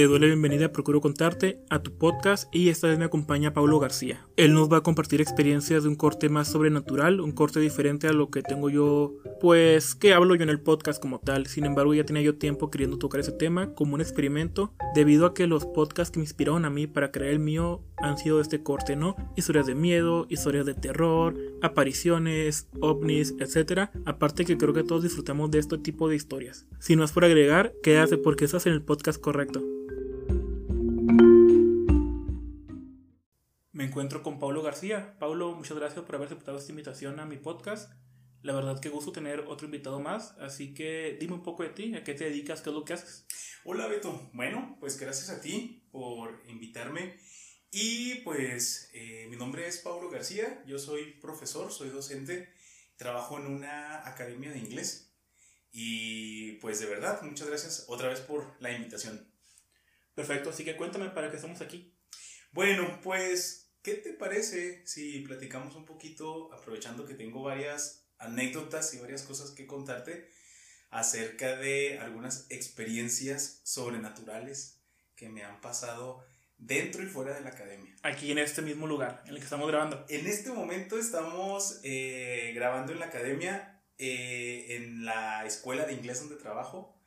Te doy la bienvenida Procuro Contarte a tu podcast y esta vez me acompaña Pablo García. Él nos va a compartir experiencias de un corte más sobrenatural, un corte diferente a lo que tengo yo, pues que hablo yo en el podcast como tal. Sin embargo, ya tenía yo tiempo queriendo tocar ese tema como un experimento debido a que los podcasts que me inspiraron a mí para crear el mío han sido este corte, ¿no? Historias de miedo, historias de terror, apariciones, ovnis, etc. Aparte que creo que todos disfrutamos de este tipo de historias. Sin más por agregar, quédate porque estás en el podcast correcto. Me encuentro con Pablo García. Pablo, muchas gracias por haber aceptado esta invitación a mi podcast. La verdad que gusto tener otro invitado más, así que dime un poco de ti, a qué te dedicas, qué es lo que haces. Hola Beto, bueno, pues gracias a ti por invitarme. Y pues eh, mi nombre es Pablo García, yo soy profesor, soy docente, trabajo en una academia de inglés. Y pues de verdad, muchas gracias otra vez por la invitación. Perfecto, así que cuéntame para qué estamos aquí. Bueno, pues ¿Qué te parece si platicamos un poquito, aprovechando que tengo varias anécdotas y varias cosas que contarte acerca de algunas experiencias sobrenaturales que me han pasado dentro y fuera de la academia? Aquí en este mismo lugar en el que estamos grabando. En este momento estamos eh, grabando en la academia, eh, en la escuela de inglés donde trabajo.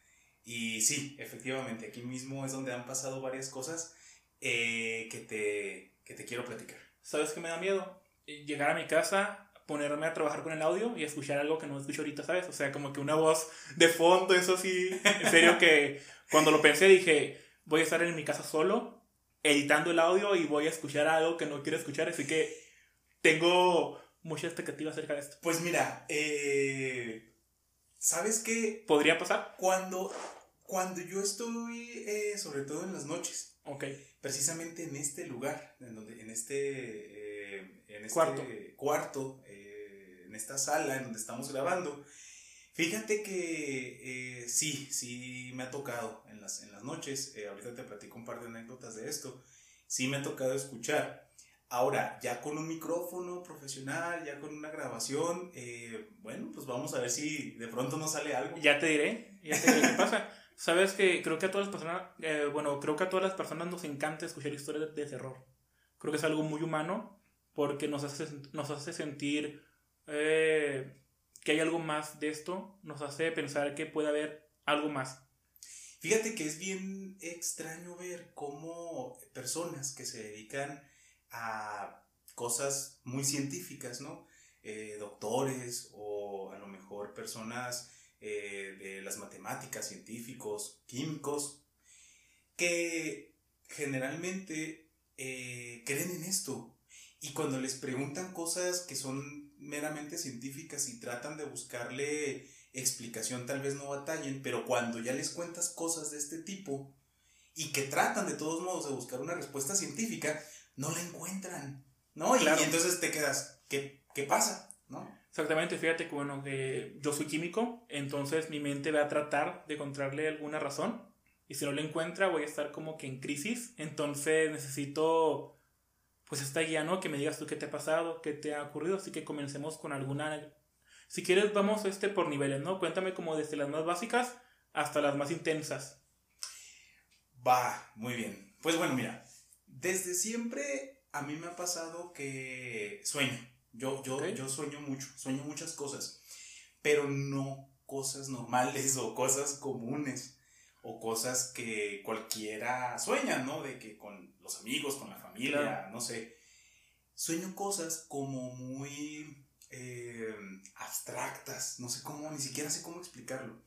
Y sí, efectivamente, aquí mismo es donde han pasado varias cosas eh, que te que te quiero platicar. ¿Sabes qué me da miedo? Llegar a mi casa, ponerme a trabajar con el audio y escuchar algo que no escucho ahorita, ¿sabes? O sea, como que una voz de fondo, eso sí. En serio que cuando lo pensé dije, voy a estar en mi casa solo, editando el audio y voy a escuchar algo que no quiero escuchar, así que tengo mucha expectativa acerca de esto. Pues mira, eh, ¿sabes qué? ¿Podría pasar? Cuando, cuando yo estoy, eh, sobre todo en las noches, ok precisamente en este lugar, en, donde, en este, eh, en este cuarto, cuarto eh, en esta sala en donde estamos grabando. Fíjate que eh, sí, sí me ha tocado en las, en las noches, ahorita te platico un par de anécdotas de esto, sí me ha tocado escuchar. Ahora, ya con un micrófono profesional, ya con una grabación, bueno, pues vamos a ver si de pronto nos sale algo. Ya te diré, ya te diré qué pasa. Sabes que creo que a todas las personas, eh, bueno, creo que a todas las personas nos encanta escuchar historias de, terror. Creo que es algo muy humano porque nos hace, nos hace sentir eh, que hay algo más de esto, nos hace pensar que puede haber algo más. Fíjate que es bien extraño ver cómo personas que se dedican a cosas muy científicas, ¿no? Eh, doctores o a lo mejor personas eh, de las matemáticas, científicos, químicos, que generalmente eh, creen en esto. Y cuando les preguntan cosas que son meramente científicas y tratan de buscarle explicación, tal vez no batallen, pero cuando ya les cuentas cosas de este tipo y que tratan de todos modos de buscar una respuesta científica, no la encuentran, ¿no? Y, y entonces te quedas, ¿qué, qué pasa? ¿No? Exactamente, fíjate que bueno, que yo soy químico, entonces mi mente va a tratar de encontrarle alguna razón y si no la encuentra voy a estar como que en crisis, entonces necesito pues esta guía, ¿no? Que me digas tú qué te ha pasado, qué te ha ocurrido, así que comencemos con alguna... Si quieres vamos este por niveles, ¿no? Cuéntame como desde las más básicas hasta las más intensas. Va, muy bien. Pues bueno, mira, desde siempre a mí me ha pasado que sueño. Yo, yo, yo sueño mucho, sueño muchas cosas, pero no cosas normales o cosas comunes o cosas que cualquiera sueña, ¿no? De que con los amigos, con la familia, no sé. Sueño cosas como muy eh, abstractas, no sé cómo, ni siquiera sé cómo explicarlo.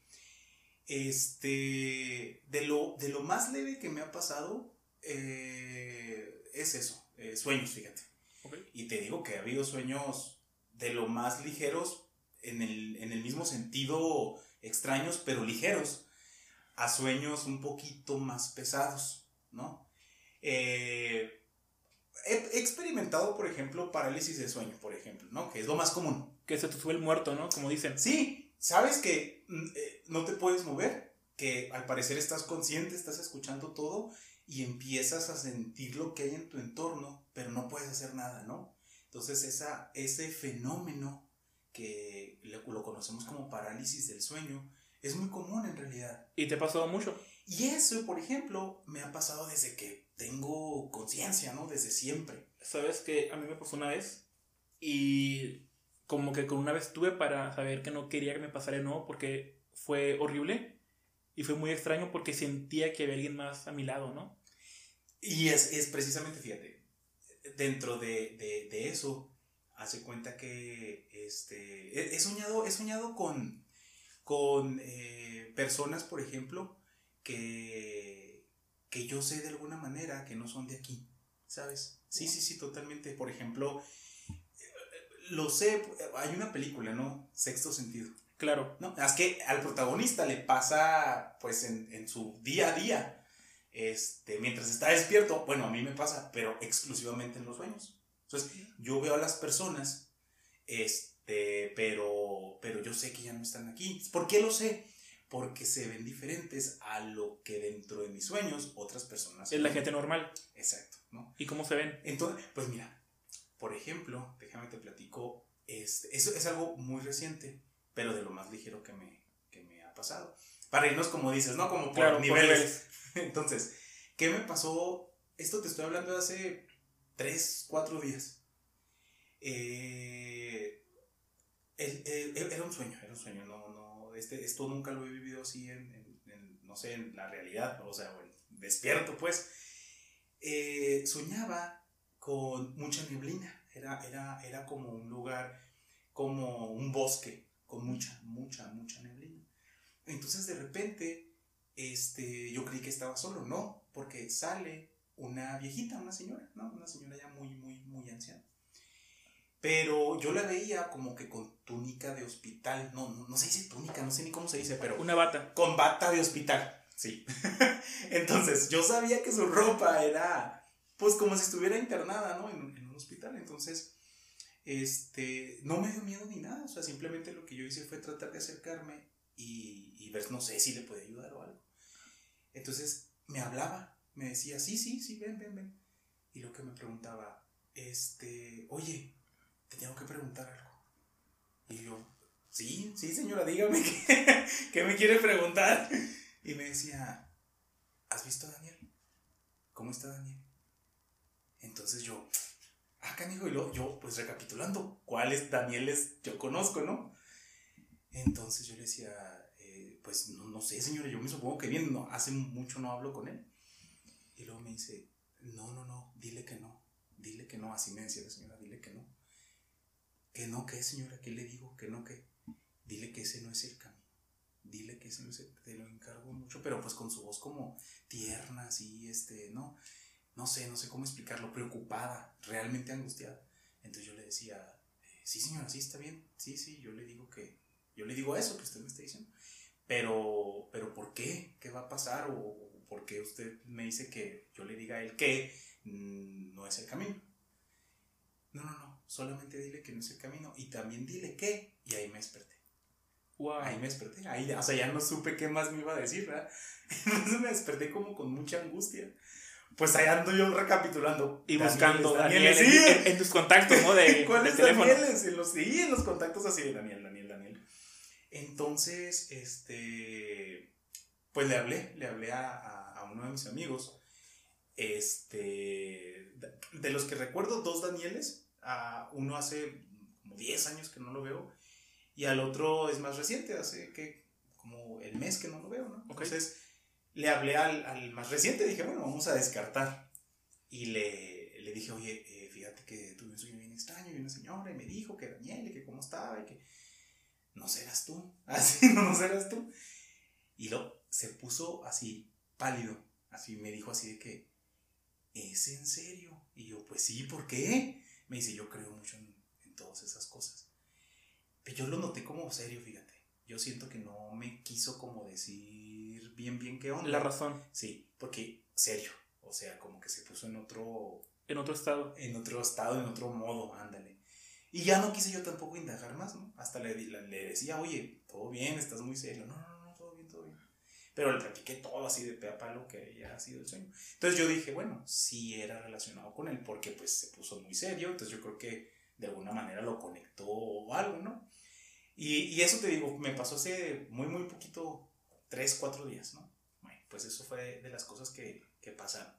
Este, de lo, de lo más leve que me ha pasado eh, es eso, eh, sueños, fíjate. Y te digo que ha habido sueños de lo más ligeros, en el, mismo sentido extraños, pero ligeros, a sueños un poquito más pesados, ¿no? Eh, he experimentado, por ejemplo, parálisis de sueño, por ejemplo, ¿no? Que es lo más común. Que se te sube el muerto, ¿no? Como dicen. Sí, sabes que mm, eh, no te puedes mover, que al parecer estás consciente, estás escuchando todo y empiezas a sentir lo que hay en tu entorno, pero no puedes hacer nada, ¿no? Entonces esa, ese fenómeno que lo, conocemos como parálisis del sueño, Es muy común en realidad. ¿Y te ha pasado mucho? Y eso, por ejemplo, me ha pasado desde que tengo conciencia, ¿no? Desde siempre. Sabes que a mí me pasó una vez y como que con una vez tuve para saber que no quería que me pasara de nuevo porque fue horrible y fue muy extraño porque sentía que había alguien más a mi lado, ¿no? Y es, es precisamente, fíjate, dentro de, de, de eso, hace cuenta que este, he, he soñado, he soñado con, con eh, personas, por ejemplo, que, que yo sé de alguna manera que no son de aquí, ¿sabes? Sí, sí, sí, totalmente. Por ejemplo, lo sé, hay una película, ¿no? Sexto sentido. Claro. No, es que al protagonista le pasa, pues, en, en su día a día, este, mientras está despierto, bueno, a mí me pasa, pero exclusivamente en los sueños. Entonces, yo veo a las personas, este, pero, pero yo sé que ya no están aquí. ¿Por qué lo sé? Porque se ven diferentes a lo que dentro de mis sueños otras personas. Es la gente normal. Exacto, ¿no? ¿Y cómo se ven? Entonces, pues mira, por ejemplo, déjame te platico, este, eso es algo muy reciente, pero de lo más ligero que me, que me ha pasado. Para irnos, como dices, ¿no? Como por Claro, por niveles. Entonces, ¿qué me pasó? Esto te estoy hablando de hace 3, 4 días. Eh, era un sueño, era un sueño. No, no, este, esto nunca lo he vivido así en, no sé, en la realidad, o sea, o en- despierto, pues. Eh, soñaba con mucha neblina. Era, era, era como un lugar, como un bosque, con mucha, mucha, mucha neblina. Entonces, de repente, este, yo creí que estaba solo, no, porque sale una viejita, una señora, ¿no? Una señora ya muy, muy, muy anciana. Pero yo la veía como que con túnica de hospital, no, no, no se dice túnica, no sé ni cómo se dice, pero Una bata. con bata de hospital, sí. Entonces, yo sabía que su ropa era, pues, como si estuviera internada, ¿no? En, en un hospital. Entonces, este, no me dio miedo ni nada. O sea, simplemente lo que yo hice fue tratar de acercarme y, y ver, no sé si le puede ayudar o algo. Entonces, me hablaba, me decía, sí, sí, sí, ven, ven, ven. Y lo que me preguntaba, este, oye, te tengo que preguntar algo. Y yo, sí, sí, señora, dígame qué, me quiere preguntar. Y me decía, ¿has visto a Daniel? ¿Cómo está Daniel? Entonces yo, ah, canijo, y luego yo, pues recapitulando, ¿cuáles Danieles yo conozco, no? Entonces yo le decía, pues no, no sé, señora, yo me supongo que bien, no, hace mucho no hablo con él. Y luego me dice, no, no, no, dile que no, dile que no, así me decía la señora, dile que no. Que no, ¿qué, señora? ¿Qué le digo? Que no, ¿qué? Dile que ese no es el camino. Dile que ese no es el, te lo encargo mucho, pero pues con su voz como tierna, así, este, ¿no? No sé, no sé cómo explicarlo, preocupada, realmente angustiada. Entonces yo le decía, eh, sí señora, sí está bien, sí, sí, yo le digo que, yo le digo eso que usted me está diciendo. Pero, pero ¿por qué? ¿Qué va a pasar? ¿O, por qué usted me dice que yo le diga a él que mm, no es el camino? No, no, no, solamente dile que no es el camino y también dile que, y ahí me desperté. Wow. Ahí me desperté, ahí, o sea, ya no supe qué más me iba a decir, ¿verdad? Entonces me desperté como con mucha angustia. Pues ahí ando yo recapitulando. Y Danieles, buscando Daniel sí. en- en tus contactos, ¿no? De, ¿Cuáles. Danieles? En los, sí, en los contactos así de Daniel, Daniel. Entonces, este, pues le hablé, le hablé a, a- a uno de mis amigos. Este, de los que recuerdo, dos Danieles. A uno hace como 10 años que no lo veo. Y al otro es más reciente, hace que como el mes que no lo veo, ¿no? Ok. Entonces, le hablé al, al más reciente, dije, bueno, vamos a descartar. Y le, le dije, oye, eh, fíjate que tuve un sueño bien extraño y una señora y me dijo que Daniel y que cómo estaba y que no serás tú, así no, no serás tú. Y lo, se puso así pálido, así me dijo así de que, ¿es en serio? Y yo, pues sí, ¿por qué? Me dice, yo creo mucho en, en todas esas cosas. Pero yo lo noté como serio, fíjate. Yo siento que no me quiso como decir bien, bien qué onda. La razón. Sí, porque serio. O sea, como que se puso en otro, En otro estado. en otro estado, en otro modo, ándale. Y ya no quise yo tampoco indagar más, ¿no? Hasta le, di- le decía, oye, todo bien, estás muy serio. No, no, no, todo bien, todo bien. Pero le platiqué todo así de pe a palo que había sido el sueño. Entonces yo dije, bueno, sí era relacionado con él porque pues se puso muy serio. Entonces yo creo que de alguna manera lo conectó o algo, ¿no? Y, y eso te digo, me pasó hace muy, muy poquito, tres, cuatro días, ¿no? Bueno, pues eso fue de las cosas que, que pasaron.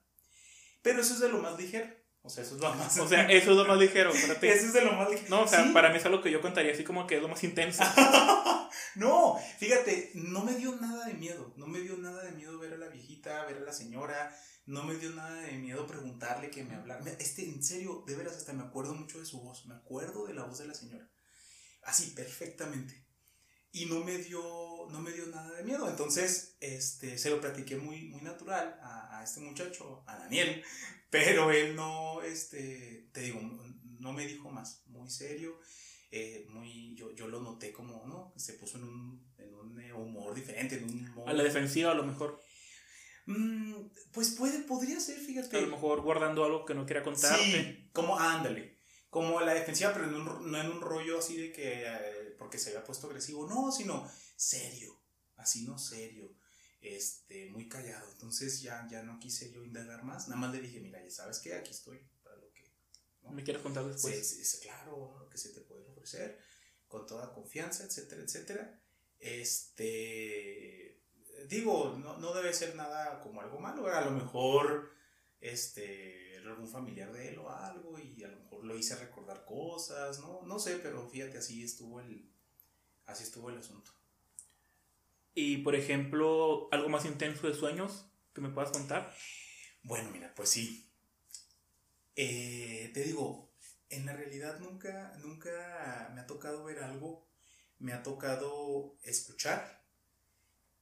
Pero eso es de lo más ligero. O sea, eso es lo más. O sea, eso es lo más ligero. espérate. eso es de lo más ligero. No, o sea, Sí. para mí es algo que yo contaría así como que es lo más intenso. no, fíjate, no me dio nada de miedo. No me dio nada de miedo ver a la viejita, ver a la señora. No me dio nada de miedo preguntarle que me hablara. Este, en serio, de veras, hasta me acuerdo mucho de su voz. Me acuerdo de la voz de la señora. Así, perfectamente. Y no me dio, no me dio nada de miedo. Entonces, este, se lo platiqué muy, muy natural a, a este muchacho, a Daniel. Pero él no, este, te digo, no me dijo más. Muy serio. eh, muy, yo, yo lo noté como, ¿no? Se puso en un, en un eh, humor diferente, en un humor... A la defensiva, a lo mejor. Mm, pues puede, podría ser, fíjate. A lo mejor guardando algo que no quiera contarte. Sí, como ándale. Como la defensiva, pero en un no en un rollo así de que eh, porque se había puesto agresivo, no, sino serio, así no serio, este, muy callado. Entonces ya, ya no quise yo indagar más, nada más le dije, mira, ya sabes que aquí estoy para lo que, ¿no? ¿Me quieres contar después? Sí, sí, sí, claro, lo que se te puede ofrecer, con toda confianza, etcétera, etcétera. Este, digo, no, no debe ser nada como algo malo, a lo mejor, este, era algún familiar de él o algo, y a lo mejor lo hice recordar cosas, no, no sé, pero fíjate, así estuvo el, así estuvo el asunto. Y por ejemplo, algo más intenso de sueños que me puedas contar. Bueno, mira, pues sí. Eh, te digo, en la realidad nunca, nunca me ha tocado ver algo, me ha tocado escuchar,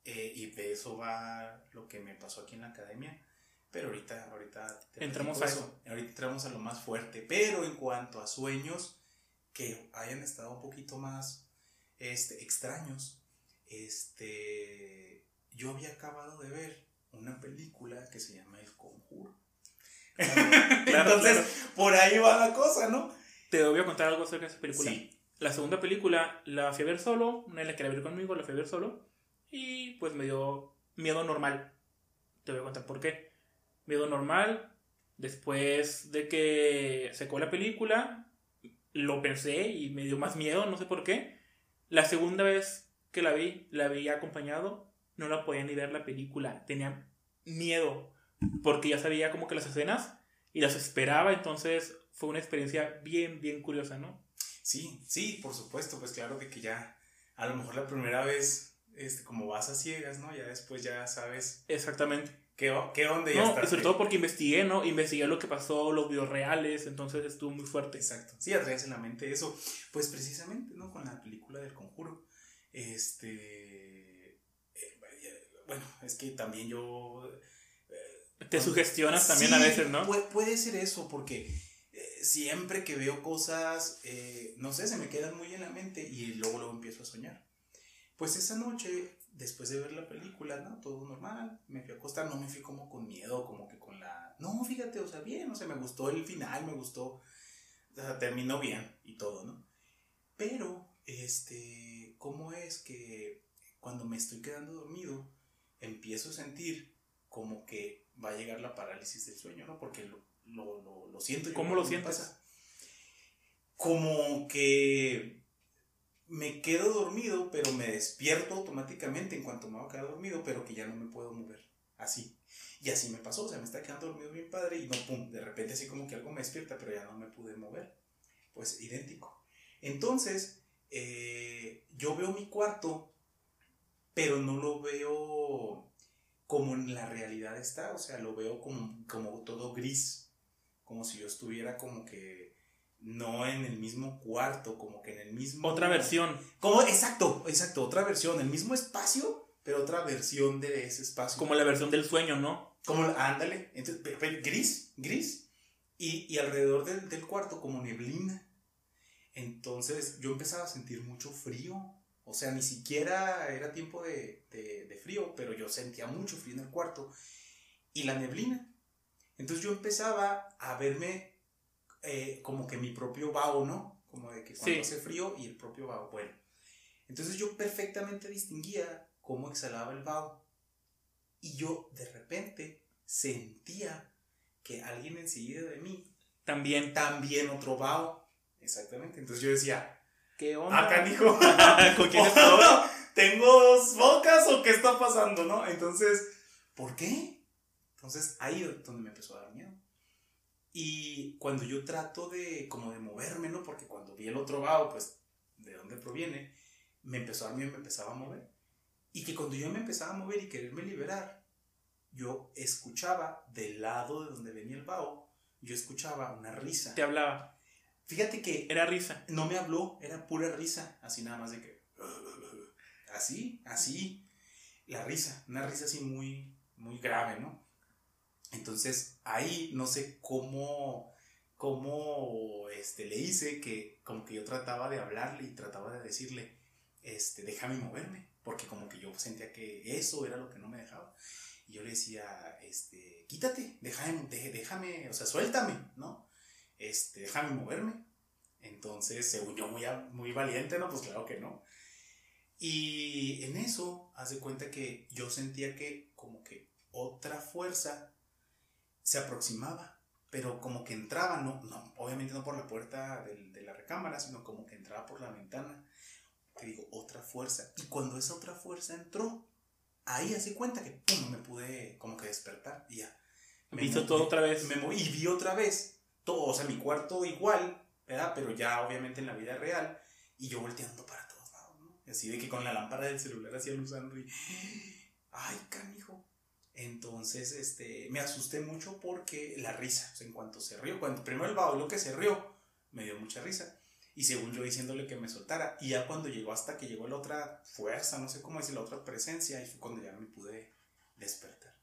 eh, y de eso va lo que me pasó aquí en la academia. Pero ahorita, ahorita Entramos a eso. Ahorita entramos a lo más fuerte. Pero en cuanto a sueños que hayan estado un poquito más este, extraños, este, yo había acabado de ver una película que se llama El Conjuro. Entonces, por ahí va la cosa, ¿no? Te voy a contar algo acerca de esa película. Sí. La segunda película la fui a ver solo, nadie la quería ver conmigo, la fui a ver solo. Y pues me dio miedo normal. Te voy a contar por qué. Miedo normal. Después de que se acabó la película, lo pensé y me dio más miedo, no sé por qué. La segunda vez que la vi, la vi acompañado, no la podía ni ver la película. Tenía miedo porque ya sabía como que las escenas y las esperaba, entonces fue una experiencia bien, bien curiosa, ¿no? Sí, sí, por supuesto, pues claro de que ya, a lo mejor la primera vez, este, como vas a ciegas, ¿no? Ya después ya sabes Exactamente. qué, qué onda ya No, y sobre todo porque investigué, ¿no? Investigué lo que pasó, los videos reales, entonces estuvo muy fuerte. Exacto. Sí, ya traes en la mente eso. Pues precisamente, ¿no? Con la película del conjuro. Este. eh, bueno, es que también yo. Te sugestionas también Sí, a veces, ¿no? Puede, puede ser eso, porque eh, siempre que veo cosas, eh, no sé, se me quedan muy en la mente y luego luego empiezo a soñar. Pues esa noche, después de ver la película, ¿no? Todo normal, me fui a acostar, no me fui como con miedo, como que con la... No, fíjate, o sea, bien, o sea, me gustó el final, me gustó, o sea, terminó bien y todo, ¿no? Pero, este, ¿cómo es que cuando me estoy quedando dormido, empiezo a sentir como que va a llegar la parálisis del sueño, ¿no? Porque lo, lo, lo, lo siento. yo ¿Cómo cuando lo sientes? pasa. Como que me quedo dormido, pero me despierto automáticamente en cuanto me voy a quedar dormido, pero que ya no me puedo mover. Así. Y así me pasó, o sea, me está quedando dormido bien padre y no, pum, de repente así como que algo me despierta, pero ya no me pude mover. Pues idéntico. Entonces, eh, yo veo mi cuarto, pero no lo veo como en la realidad está, o sea, lo veo como, como todo gris, como si yo estuviera como que no en el mismo cuarto, como que en el mismo... Otra versión. Como, exacto, exacto, otra versión, el mismo espacio, pero otra versión de ese espacio. Como la versión del sueño, ¿no? Como, ándale, entonces, gris, gris, y, y alrededor del, del cuarto como neblina. Entonces yo empezaba a sentir mucho frío, o sea, ni siquiera era tiempo de, de- de frío, pero yo sentía mucho frío en el cuarto. Y la neblina. Entonces yo empezaba a verme eh, como que mi propio vaho, ¿no? Como de que cuando Sí. hace frío y el propio vaho. Bueno, entonces yo perfectamente distinguía cómo exhalaba el vaho. Y yo de repente sentía que alguien enseguida de mí También. también otro vaho. Exactamente. Entonces yo decía, ¿Qué onda? Acá, dijo. ¿Con quién estoy? ¿Tengo dos bocas o qué está pasando, no? Entonces, ¿por qué? Entonces, ahí es donde me empezó a dar miedo. Y cuando yo trato de, como de moverme, ¿no? Porque cuando vi el otro vaho, pues, ¿de dónde proviene? Me empezó a dar miedo y me empezaba a mover. Y que cuando yo me empezaba a mover y quererme liberar, yo escuchaba del lado de donde venía el vaho, yo escuchaba una risa. Te hablaba. Fíjate que Era risa. no me habló, era pura risa, así nada más de que... Así, así, la risa, una risa así muy, muy grave, ¿no? Entonces ahí no sé cómo, cómo este, le hice que como que yo trataba de hablarle y trataba de decirle, este, déjame moverme, porque como que yo sentía que eso era lo que no me dejaba. Y yo le decía, este, quítate, déjame, dé- déjame, o sea, suéltame, ¿no? Este, déjame moverme. Entonces, según yo, muy, a- muy valiente, ¿no? Pues claro que no. Y en eso, haz de cuenta que yo sentía que como que otra fuerza se aproximaba, pero como que entraba, no, no obviamente no por la puerta del- de la recámara, sino como que entraba por la ventana. Te digo, otra fuerza. Y cuando esa otra fuerza entró, ahí hace cuenta que pum, me pude como que despertar y ya. Me Hizo moví- todo otra vez. me moví y vi otra vez todo, o sea, mi cuarto igual, ¿verdad? Pero ya obviamente en la vida real y yo volteando para todos lados, ¿no? Así de que con la lámpara del celular así alusando y ay, canijo. Entonces, este, me asusté mucho porque la risa, o sea, en cuanto se rió, cuando primero el baúl que se rió, me dio mucha risa. Y según yo diciéndole que me soltara, y ya cuando llegó hasta que llegó la otra fuerza, no sé cómo decir, la otra presencia, y fue cuando ya me pude despertar.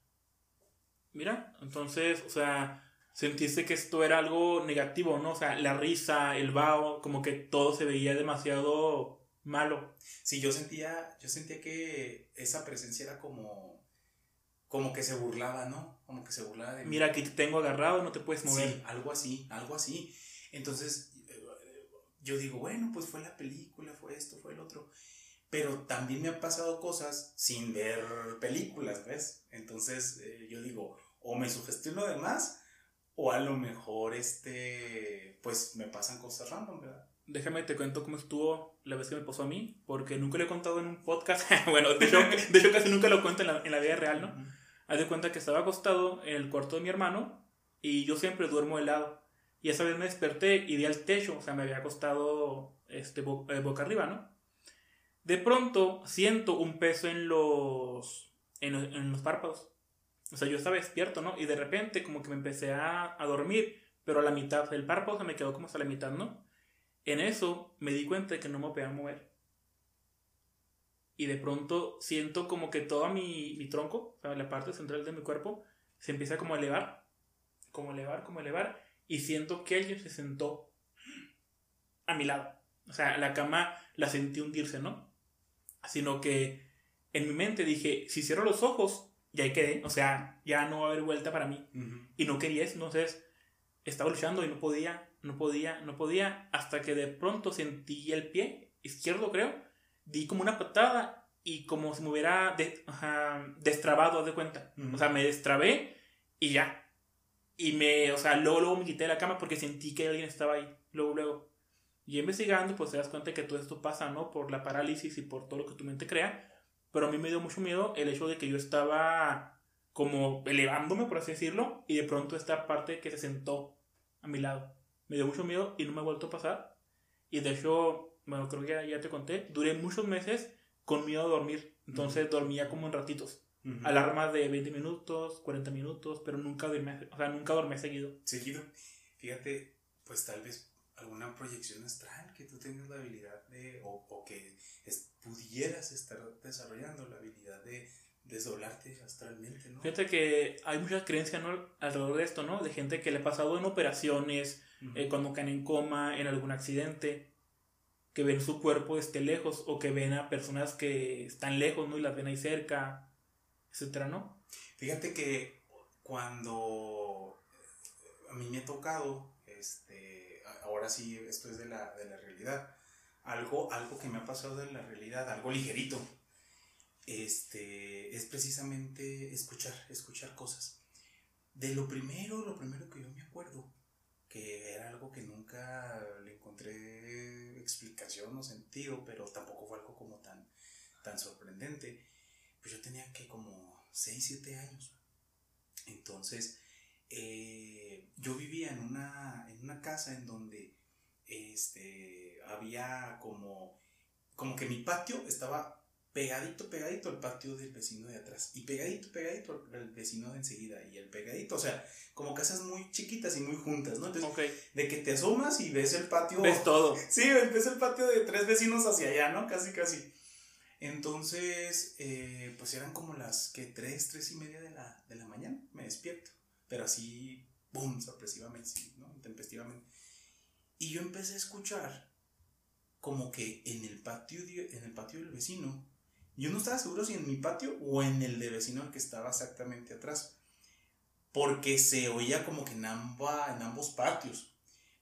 Mira, entonces, o sea, sentiste que esto era algo negativo, ¿no? O sea, la risa, el vaho, como que todo se veía demasiado malo. Sí, yo sentía, yo sentía que esa presencia era como, como que se burlaba, ¿no? Como que se burlaba de mí. Mira, aquí te tengo agarrado, no te puedes mover. Sí, algo así, algo así. Entonces, eh, yo digo, bueno, pues fue la película, fue esto, fue el otro. Pero también me han pasado cosas sin ver películas, ¿ves? Entonces, eh, yo digo, o me sugestiono de más, o a lo mejor, este, pues me pasan cosas random, ¿verdad? Déjame te cuento cómo estuvo la vez que me pasó a mí, porque nunca lo he contado en un podcast. bueno, de hecho, de hecho casi nunca lo cuento en la, en la vida real, ¿no? Ujú. Haz de cuenta que estaba acostado en el cuarto de mi hermano y yo siempre duermo de lado. Y esa vez me desperté y vi al techo, o sea, me había acostado este, bo- eh, boca arriba, ¿no? De pronto siento un peso en los, en, en los párpados. O sea, yo estaba despierto, ¿no? Y de repente como que me empecé a, a dormir, pero a la mitad, el párpado se me quedó como hasta la mitad, ¿no? En eso me di cuenta de que no me podía mover. Y de pronto siento como que todo mi, mi tronco, o sea, la parte central de mi cuerpo, se empieza como a elevar, como elevar, como elevar, y siento que alguien se sentó a mi lado. O sea, la cama la sentí hundirse, ¿no? Sino que en mi mente dije, si cierro los ojos, ya ahí quedé, o sea, ya no va a haber vuelta para mí. Y no quería eso, entonces estaba luchando y no podía, no podía, no podía, hasta que de pronto sentí el pie izquierdo, creo, di como una patada y como si me hubiera de- ajá, destrabado, haz de cuenta. Ujú. O sea, me destrabé y ya. Y me, o sea, luego, luego me quité de la cama porque sentí que alguien estaba ahí, luego, luego. Y investigando, pues te das cuenta que todo esto pasa, ¿no? Por la parálisis y por todo lo que tu mente crea. Pero a mí me dio mucho miedo el hecho de que yo estaba como elevándome, por así decirlo, y de pronto esta parte que se sentó a mi lado. Me dio mucho miedo y no me ha vuelto a pasar. Y de hecho, bueno, creo que ya, ya te conté, duré muchos meses con miedo a dormir. Entonces dormía como en ratitos. Ujú. Alarmas de 20 minutos, 40 minutos, pero nunca dormía, o sea, nunca dormía seguido. Seguido. Fíjate, pues tal vez alguna proyección astral que tú tengas la habilidad de, o, o que es- pudieras estar desarrollando la habilidad de desdoblarte astralmente, ¿no? Fíjate que hay muchas creencias ¿no? alrededor de esto, ¿no? De gente que le ha pasado en operaciones, Ujú. eh, cuando caen en coma, en algún accidente, que ven su cuerpo esté lejos o que ven a personas que están lejos, ¿no? Y las ven ahí cerca, etcétera, ¿no? Fíjate que cuando a mí me ha tocado, este, ahora sí, esto es de la, de la realidad, algo, algo que me ha pasado de la realidad, algo ligerito, este, es precisamente escuchar, escuchar cosas. De lo primero, lo primero que yo me acuerdo, que era algo que nunca le encontré explicación o sentido, pero tampoco fue algo como tan, tan sorprendente. Pues yo tenía que como 6, 7 años. Entonces, eh, yo vivía en una, en una casa en donde este, había como, como que mi patio estaba pegadito, pegadito al patio del vecino de atrás. Y pegadito, pegadito al vecino de enseguida. Y el pegadito, o sea, como casas muy chiquitas y muy juntas, ¿no? Entonces, de que te asomas y ves el patio. Ves todo. Sí, ves el patio de tres vecinos hacia allá, ¿no? Casi, casi. Entonces, eh, pues eran como las que tres, tres y media de la, de la mañana. Me despierto. Pero así, boom, sorpresivamente, ¿no? Intempestivamente. Y yo empecé a escuchar como que en el patio, en el patio del vecino yo no estaba seguro si en mi patio o en el de vecino que estaba exactamente atrás. Porque se oía como que en, en ambos patios.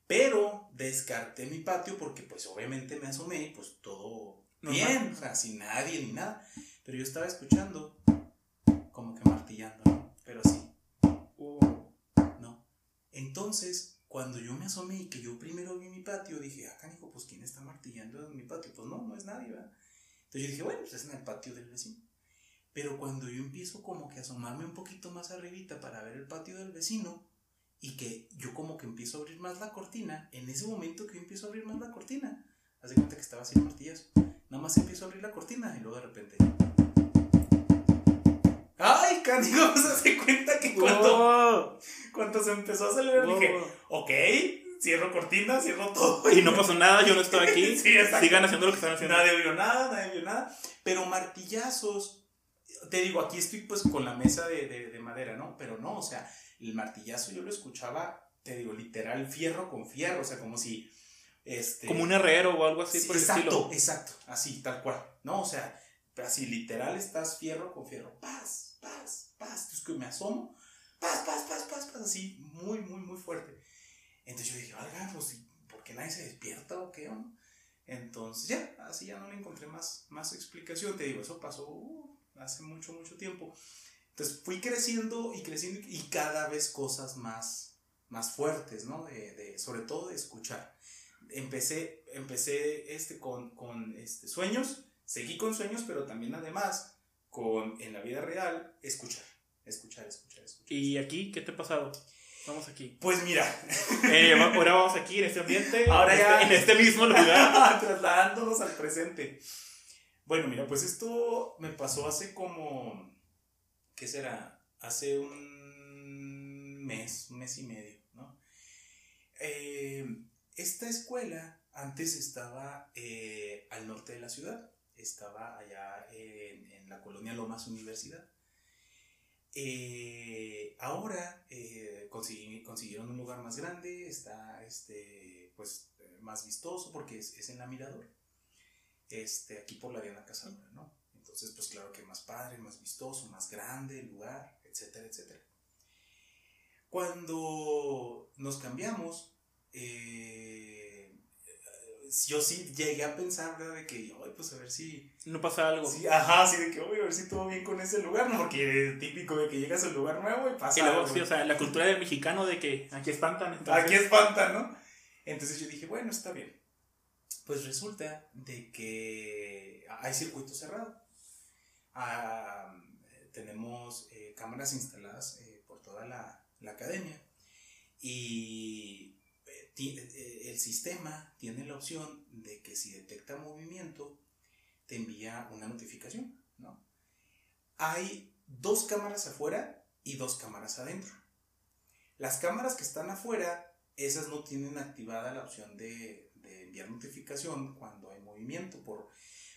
Pero descarté mi patio porque pues obviamente me asomé y pues todo bien, o sea, sin nadie ni nada. Pero yo estaba escuchando como que martillando, ¿no? Pero sí. Uh. No. Entonces, cuando yo me asomé y que yo primero vi mi patio, dije, ah, canijo, pues ¿quién está martillando en mi patio? Pues no, no es nadie, ¿verdad? Entonces yo dije, bueno, pues es en el patio del vecino. Pero cuando yo empiezo como que a asomarme un poquito más arribita para ver el patio del vecino y que yo como que empiezo a abrir más la cortina, en ese momento que yo empiezo a abrir más la cortina, hace cuenta que estaba sin martillazo. Nada más empiezo a abrir la cortina y luego de repente... ¡Ay, canigo! Se hace cuenta que cuando, cuando se empezó a acelerar dije, ok, cierro cortina, cierro todo. Y no pasó nada, yo no estoy aquí. Sigan haciendo lo que están haciendo. Nadie vio nada, nadie vio nada. Pero martillazos, te digo, aquí estoy pues con la mesa de, de, de madera, ¿no? Pero no, o sea, el martillazo yo lo escuchaba, te digo, literal, fierro con fierro, o sea, como si... Este, como un herrero o algo así por exacto, el estilo. Exacto, así, tal cual, ¿no? O sea, así literal estás fierro con fierro, paz, paz, paz, entonces que me asomo, paz, paz, paz, paz, paz, así, muy, muy, muy fuerte. Entonces yo dije, valga, pues, ¿por qué nadie se despierta o qué? no? Entonces ya, así ya no le encontré más, más explicación. Te digo, eso pasó uh, hace mucho, mucho tiempo. Entonces fui creciendo y creciendo y cada vez cosas más, más fuertes, ¿no? De, de, sobre todo de escuchar. Empecé, empecé este, con, con este, sueños, seguí con sueños, pero también además con, en la vida real, escuchar, escuchar, escuchar, escuchar. ¿Y aquí qué te ha pasado? Vamos aquí. Pues mira. Eh, ahora vamos aquí en este ambiente. Ahora ya. En este mismo lugar. trasladándonos al presente. Bueno, mira, pues esto me pasó hace como. ¿Qué será? Hace un mes, un mes y medio, ¿no? Eh, esta escuela antes estaba eh, al norte de la ciudad. Estaba allá en, la colonia Lomas Universidad. Eh, ahora eh, consiguieron un lugar más grande, está este, pues, más vistoso porque es, en la Mirador, este, aquí por la Diana Casanova, ¿no? Entonces, pues claro que más padre, más vistoso, más grande el lugar, etcétera, etcétera. Cuando nos cambiamos, eh, yo sí llegué a pensar, ¿verdad? De que, ay, pues a ver si... No pasa algo. Sí, ajá, sí, de que, oye, a ver si todo bien con ese lugar, ¿no? Porque es típico de que llegas al lugar nuevo y pasa y luego, Sí, o sea, la cultura del mexicano de que aquí espantan. Entonces... Aquí espantan, ¿no? Entonces yo dije, bueno, está bien. Pues resulta de que hay circuito cerrado. Ah, tenemos eh, cámaras instaladas eh, por toda la, la academia y el sistema tiene la opción de que si detecta movimiento, te envía una notificación, ¿no? Hay dos cámaras afuera y dos cámaras adentro. Las cámaras que están afuera, esas no tienen activada la opción de, enviar notificación cuando hay movimiento, por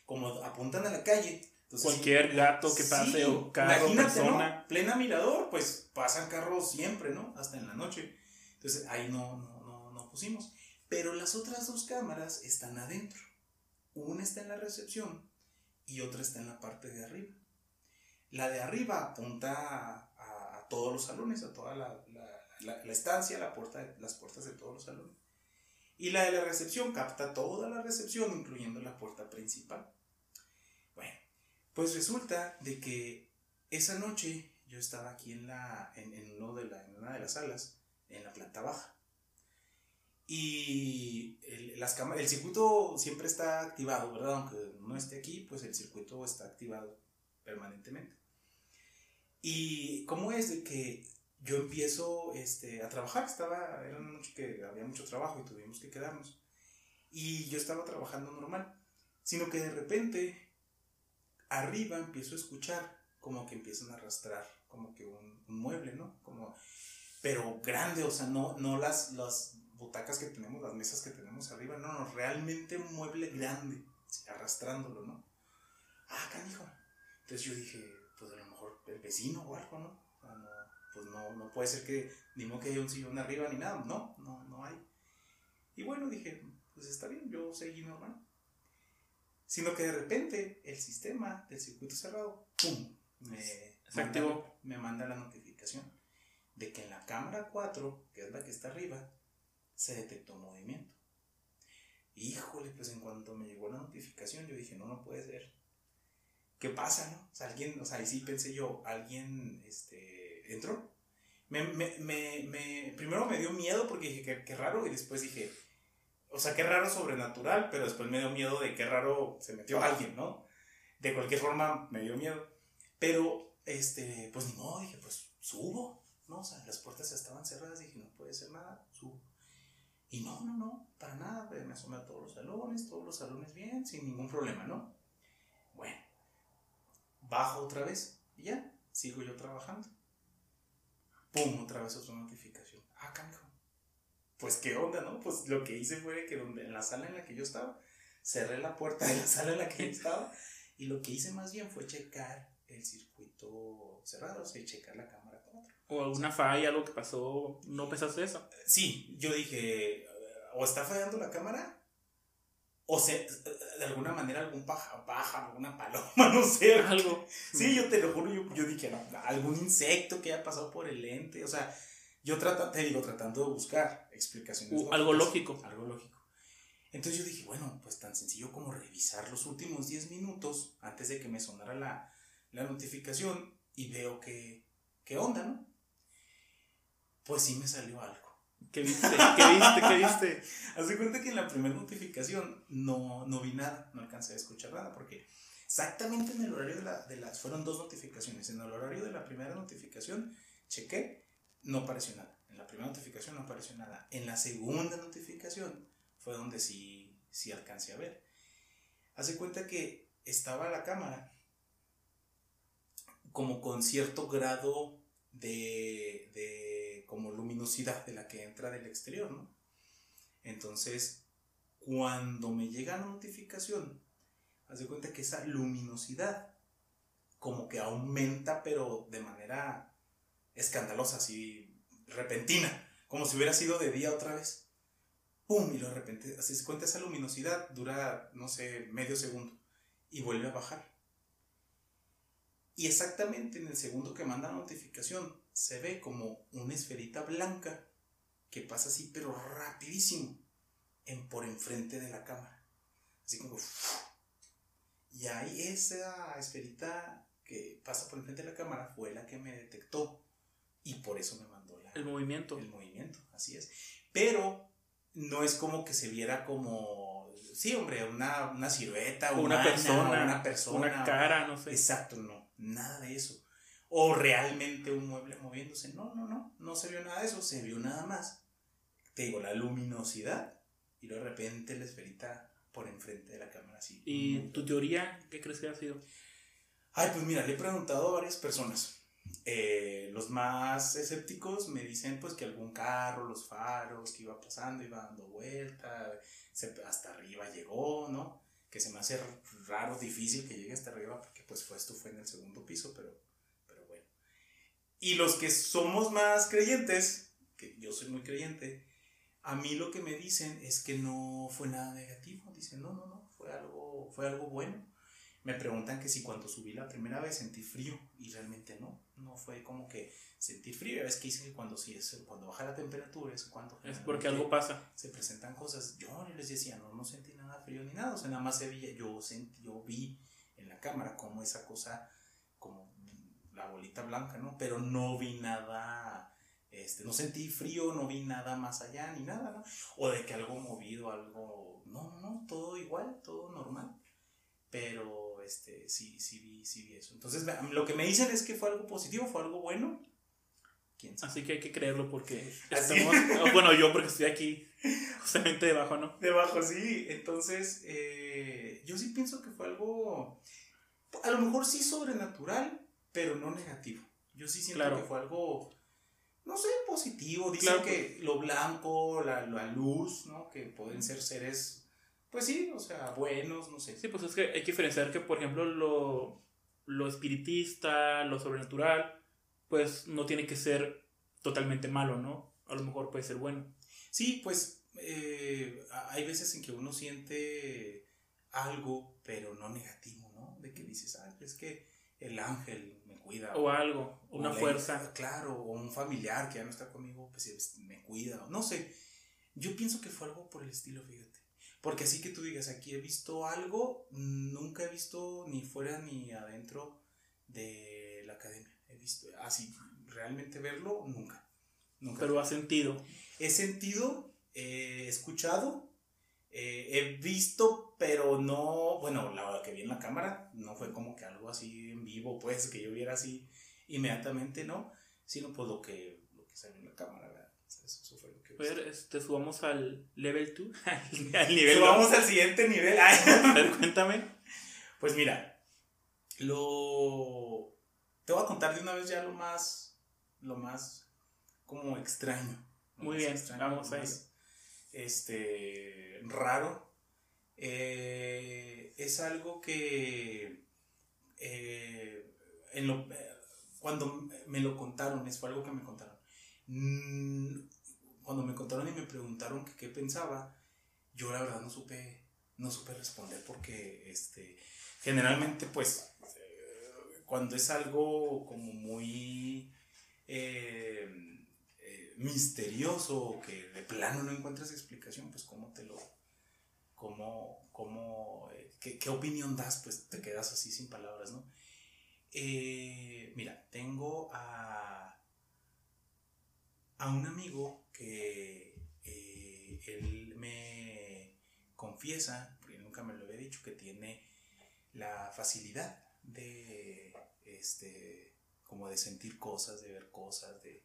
como apuntan a la calle. Cualquier gato que pase o carro, persona. Plena mirador, pues pasan carros siempre, ¿no? Hasta en la noche. Entonces ahí no, no, pusimos. Pero las otras dos cámaras están adentro. Una está en la recepción y otra está en la parte de arriba. La de arriba apunta a, todos los salones, a toda la, estancia, la las puertas de todos los salones. Y la de la recepción capta toda la recepción, incluyendo la puerta principal. Bueno, pues resulta de que esa noche yo estaba aquí en, la, en, uno de en una de las salas, en la planta baja. Y el, las el circuito siempre está activado, ¿verdad? Aunque no esté aquí, pues el circuito está activado permanentemente. Y cómo es de que yo empiezo este, a trabajar, estaba, era una noche que había mucho trabajo y tuvimos que quedarnos. Y yo estaba trabajando normal, sino que de repente arriba empiezo a escuchar como que empiezan a arrastrar como que un, mueble, ¿no? Como, pero grande, o sea, no, no las, las butacas que tenemos, las mesas que tenemos arriba, no, no, realmente un mueble grande, arrastrándolo, ¿no? Ah, canijo. Entonces yo dije, pues a lo mejor el vecino o algo, ¿no? no pues no, no puede ser que ni modo que haya un sillón arriba ni nada, no, no, no hay. Y bueno, dije, pues está bien, yo seguí normal. Sino que de repente el sistema del circuito cerrado, ¡pum! Me, manda, me manda la notificación de que en la cámara 4, que es la que está arriba, se detectó movimiento. Híjole, pues en cuanto me llegó la notificación, yo dije, no, no puede ser. ¿Qué pasa, no? O sea, alguien, o sea, ahí sí pensé yo, alguien, este, entró. Me, me, me, primero me dio miedo porque dije, qué, raro, y después dije, o sea, qué raro sobrenatural, pero después me dio miedo de qué raro se metió alguien, ¿no? De cualquier forma me dio miedo. Pero, este, pues ni modo, dije, pues subo, ¿no? O sea, las puertas estaban cerradas, dije, no puede ser nada, subo. Y no, no, no, para nada, me asomé a todos los salones, todos los salones bien, sin ningún problema, ¿no? Bueno, bajo otra vez y ya, sigo yo trabajando. ¡Pum! Otra vez otra notificación. Ah, canijo. Pues qué onda, ¿no? Pues lo que hice fue que donde, en la sala en la que yo estaba, cerré la puerta de la sala en la que yo estaba y lo que hice más bien fue checar el circuito cerrado, o sea, checar la cámara o alguna falla, algo que pasó, ¿no pensaste eso? Sí, yo dije, o está fallando la cámara, o se, de alguna manera algún paja, paja, alguna paloma, no sé. Algo. Sí, yo te lo juro, yo, yo dije, algún insecto que haya pasado por el lente, o sea, yo trata, te digo, tratando de buscar explicaciones. algo lógico. Algo lógico. Entonces yo dije, bueno, pues tan sencillo como revisar los últimos 10 minutos antes de que me sonara la, la notificación y veo que, qué onda, ¿no? pues sí me salió algo. ¿Qué viste? ¿Qué viste? ¿Qué viste? Haz cuenta que en la primera notificación no, no vi nada, no alcancé a escuchar nada, porque exactamente en el horario de, la, de las, fueron dos notificaciones, en el horario de la primera notificación chequé, no apareció nada, en la primera notificación no apareció nada, en la segunda notificación fue donde sí, sí alcancé a ver. Hace cuenta que estaba la cámara como con cierto grado de, de como luminosidad de la que entra del exterior, ¿no? Entonces, cuando me llega la notificación, haz de cuenta que esa luminosidad como que aumenta, pero de manera escandalosa, así repentina, como si hubiera sido de día otra vez. ¡Pum! Y de repente, así se cuenta esa luminosidad, dura, no sé, medio segundo, y vuelve a bajar. Y exactamente en el segundo que manda la notificación se ve como una esferita blanca que pasa así pero rapidísimo en, por enfrente de la cámara. Así como... Y ahí esa esferita que pasa por enfrente de la cámara fue la que me detectó y por eso me mandó la, el movimiento. El movimiento, así es. Pero no es como que se viera como, sí, hombre, una, una silueta, una persona, una persona, una cara, no sé. Exacto, no nada de eso. O realmente un mueble moviéndose. No, no, no, no se vio nada de eso, se vio nada más. Te digo, la luminosidad y de repente la esferita por enfrente de la cámara así. ¿Y tu teoría qué crees que ha sido? Ay, pues mira, le he preguntado a varias personas. Eh, los más escépticos me dicen pues que algún carro, los faros que iba pasando, iba dando vuelta, hasta arriba llegó, ¿no? Que se me hace raro, difícil que llegue hasta arriba, porque pues fue, esto fue en el segundo piso, pero, pero bueno. Y los que somos más creyentes, que yo soy muy creyente, a mí lo que me dicen es que no fue nada negativo, dicen, no, no, no, fue algo, fue algo bueno. Me preguntan que si cuando subí la primera vez sentí frío, y realmente no, no fue como que sentir frío. Es que dicen que cuando, sí, es, cuando baja la temperatura es cuando... Es porque algo pasa. Se presentan cosas. Yo les decía, no, no sentí nada frío ni nada. O sea, nada más se veía, yo, sentí, yo vi en la cámara como esa cosa, como la bolita blanca, ¿no? Pero no vi nada Este, no sentí frío, no vi nada más allá ni nada, ¿no? O de que algo movido, algo... No, no, todo igual, todo normal. Pero, este, sí, sí vi, sí vi eso. Entonces, lo que me dicen es que fue algo positivo, fue algo bueno. ¿Quién sabe? Así que hay que creerlo porque estamos... bueno, yo porque estoy aquí justamente debajo, ¿no? Debajo, sí. Entonces, eh, yo sí pienso que fue algo... A lo mejor sí sobrenatural, pero no negativo. Yo sí siento que fue algo no sé, positivo. Dicen que lo blanco, la, la, luz, ¿no? Que pueden ser seres, pues sí, o sea, buenos, no sé. Sí, pues es que hay que diferenciar que, por ejemplo, lo, lo espiritista, lo sobrenatural, pues no tiene que ser totalmente malo, ¿no? A lo mejor puede ser bueno. Sí, pues eh, hay veces en que uno siente algo, pero no negativo, ¿no? De que dices, ah, es que el ángel me cuida. O algo, una fuerza. Claro, o un familiar que ya no está conmigo, pues me cuida. No sé. Yo pienso que fue algo por el estilo, fíjate. Porque así que tú digas, aquí he visto algo, nunca he visto ni fuera ni adentro de la academia. He visto, así, realmente verlo, nunca. Nunca. Pero ha sentido. He sentido, he escuchado, eh, he visto, pero no, bueno, la que vi en la cámara no fue como que algo así en vivo, pues, que yo viera así inmediatamente, ¿no? Sino pues lo que, lo que salió en la cámara, ¿verdad? Eso fue lo que... ver, este, subamos al level 2, al nivel Subamos al siguiente nivel. A ver, cuéntame. Pues mira, lo... Te voy a contar de una vez ya lo más, lo más como extraño. Muy bien, vamos a ir este, raro. Eh, es algo que eh, en lo, cuando me lo contaron, es fue algo que me contaron. Mm, cuando me contaron y me preguntaron qué pensaba, yo la verdad no supe, no supe responder porque este, generalmente pues eh, cuando es algo como muy misterioso que de plano no encuentras explicación, pues cómo te lo, cómo, cómo, eh, qué, opinión das, pues te quedas así sin palabras, ¿no? Eh, mira, tengo a, a un amigo que eh, él me confiesa, porque nunca me lo había dicho, que tiene la facilidad de, este, como de sentir cosas, de ver cosas, de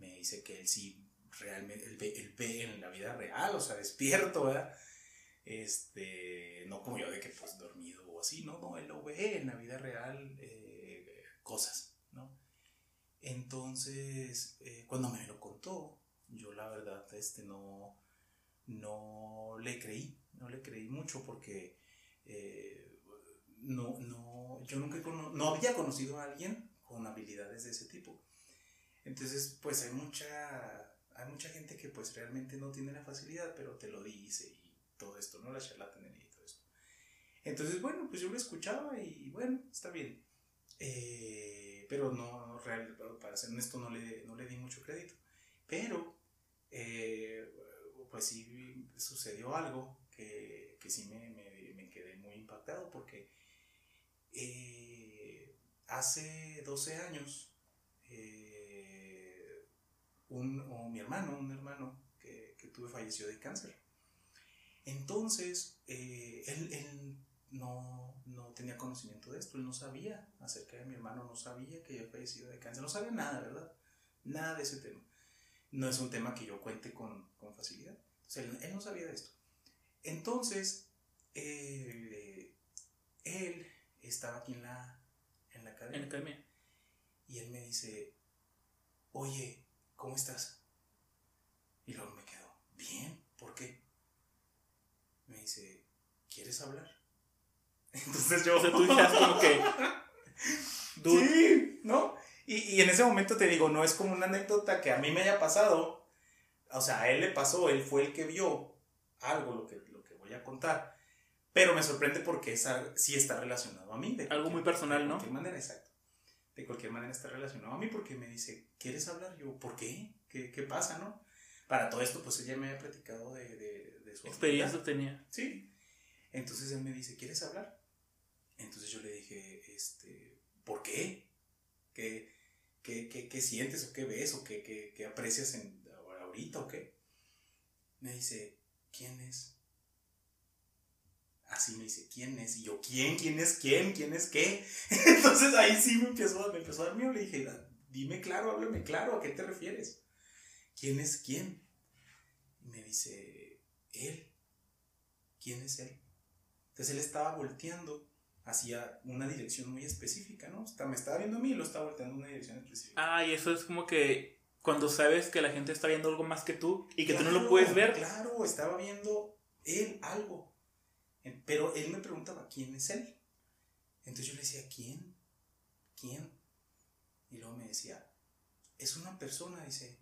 me dice que él sí realmente, él ve, en la vida real, o sea, despierto, ¿verdad? Este, no como yo de que pues dormido o así, no, no, él lo ve en la vida real eh, cosas, ¿no? Entonces, eh, cuando me lo contó, yo la verdad, este, no, no le creí, no le creí mucho porque eh, no, no, yo nunca, no había conocido a alguien con habilidades de ese tipo. Entonces, pues hay mucha, hay mucha gente que pues realmente no tiene la facilidad, pero te lo dice y todo esto, ¿no? La charlatanería y todo esto. Entonces, bueno, pues yo lo escuchaba y bueno, está bien. Eh, pero no, real, para ser honesto, no le, no le di mucho crédito. Pero, eh, pues sí sucedió algo que, que sí me, me, me, quedé muy impactado porque eh, hace 12 años un, o mi hermano, un hermano que, que tuve falleció de cáncer. Entonces, eh, él, él no, no, tenía conocimiento de esto, él no sabía acerca de mi hermano, no sabía que había fallecido de cáncer, no sabía nada, ¿verdad? Nada de ese tema. No es un tema que yo cuente con, con facilidad. él, él, no sabía de esto. Entonces, eh, él estaba aquí en la, en la academia. En la academia. Y él me dice, oye, ¿cómo estás? Y luego me quedo, bien, ¿por qué? Me dice, ¿quieres hablar? Entonces yo, o sea, tú dices como que... Sí, ¿no? Y, y, en ese momento te digo, no es como una anécdota que a mí me haya pasado. O sea, a él le pasó, él fue el que vio algo, lo que, lo que voy a contar. Pero me sorprende porque esa, sí está relacionado a mí. algo muy personal, ¿no? De cualquier manera, exacto de cualquier manera está relacionado a mí porque me dice, ¿quieres hablar? Yo, ¿por qué? ¿Qué, qué pasa, no? Para todo esto, pues ella me había platicado de, de, de su experiencia tenía. Sí. Entonces él me dice, ¿quieres hablar? Entonces yo le dije, este, ¿por qué? ¿Qué, ¿qué, qué, qué sientes o qué ves o qué, qué, qué aprecias en, ahorita o qué? Me dice, ¿quién es? Así me dice, ¿quién es? Y yo, ¿quién? ¿Quién es quién? ¿Quién es qué? Entonces ahí sí me empezó, me empezó a dar miedo. Le dije, dime claro, háblame claro, ¿a qué te refieres? ¿Quién es quién? Y me dice, él. ¿Quién es él? Entonces él estaba volteando hacia una dirección muy específica, ¿no? O me estaba viendo a mí y lo estaba volteando en una dirección específica. Ah, y eso es como que cuando sabes que la gente está viendo algo más que tú y que tú no lo puedes ver. Claro, estaba viendo él algo. Pero él me preguntaba, ¿quién es él? Entonces yo le decía, ¿quién? ¿Quién? Y luego me decía, es una persona, dice,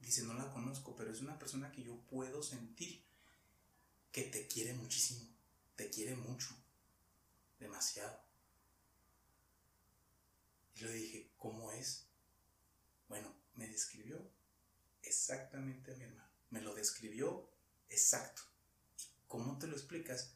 dice, no la conozco, pero es una persona que yo puedo sentir que te quiere muchísimo, te quiere mucho, demasiado. Y le dije, ¿cómo es? Bueno, me describió exactamente a mi hermano, me lo describió exacto. ¿Y cómo te lo explicas?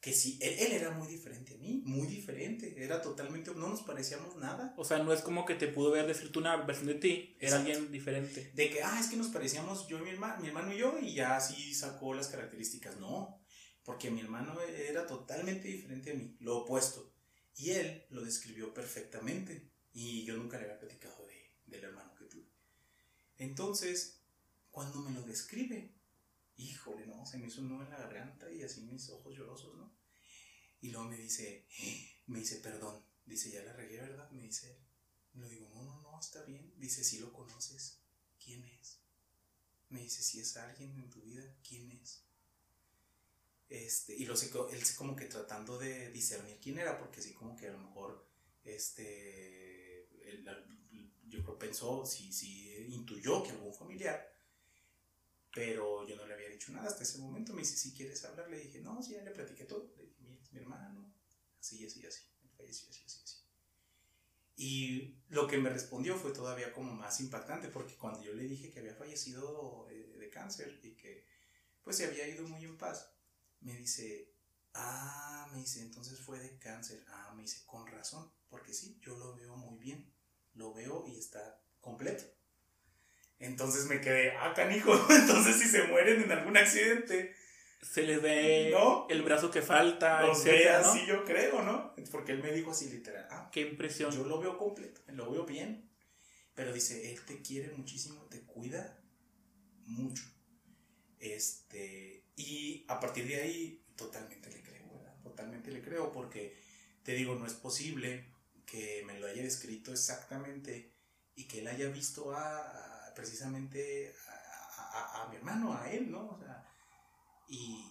Que sí, él, era muy diferente a mí, muy diferente, era totalmente, no nos parecíamos nada. O sea, no es como que te pudo ver decirte una versión de ti, era alguien diferente. De que, ah, es que nos parecíamos yo y mi hermano, mi hermano y yo, y ya así sacó las características. No, porque mi hermano era totalmente diferente a mí, lo opuesto. Y él lo describió perfectamente, y yo nunca le había platicado de, del hermano que tuve. Entonces, cuando me lo describe, híjole, no, se me hizo un nudo en la garganta y así mis ojos llorosos, ¿no? Y luego me dice, me dice, perdón, dice, ya la regué, ¿verdad? Me dice él. Le digo, no, no, no, está bien. Dice, si lo conoces, ¿quién es? Me dice, si es alguien en tu vida, ¿quién es? Este, y lo sé, él como que tratando de discernir quién era, porque sí como que a lo mejor, este, yo creo pensó, si sí, intuyó que algún familiar, pero yo no le había dicho nada hasta ese momento. Me dice, si quieres hablar, le dije, no, sí, ya le platiqué todo. Le dije, mira, es mi hermano, así, así, así, falleció, así, así, así. Y lo que me respondió fue todavía como más impactante, porque cuando yo le dije que había fallecido de, de cáncer y que pues se había ido muy en paz, me dice, ah, me dice, entonces fue de cáncer. Ah, me dice, con razón, porque sí, yo lo veo muy bien, lo veo y está completo. Entonces me quedé, ah, canijo, entonces si se mueren en algún accidente. Se les ve el brazo que falta, Los ve así yo creo, ¿no? Porque él me dijo así literal, ah, qué impresión. Yo lo veo completo, lo veo bien. Pero dice, él te quiere muchísimo, te cuida mucho. Este, y a partir de ahí, totalmente le creo, ¿verdad? Totalmente le creo, porque te digo, no es posible que me lo haya escrito exactamente y que él haya visto a precisamente a, mi hermano, a él, ¿no? O sea, y,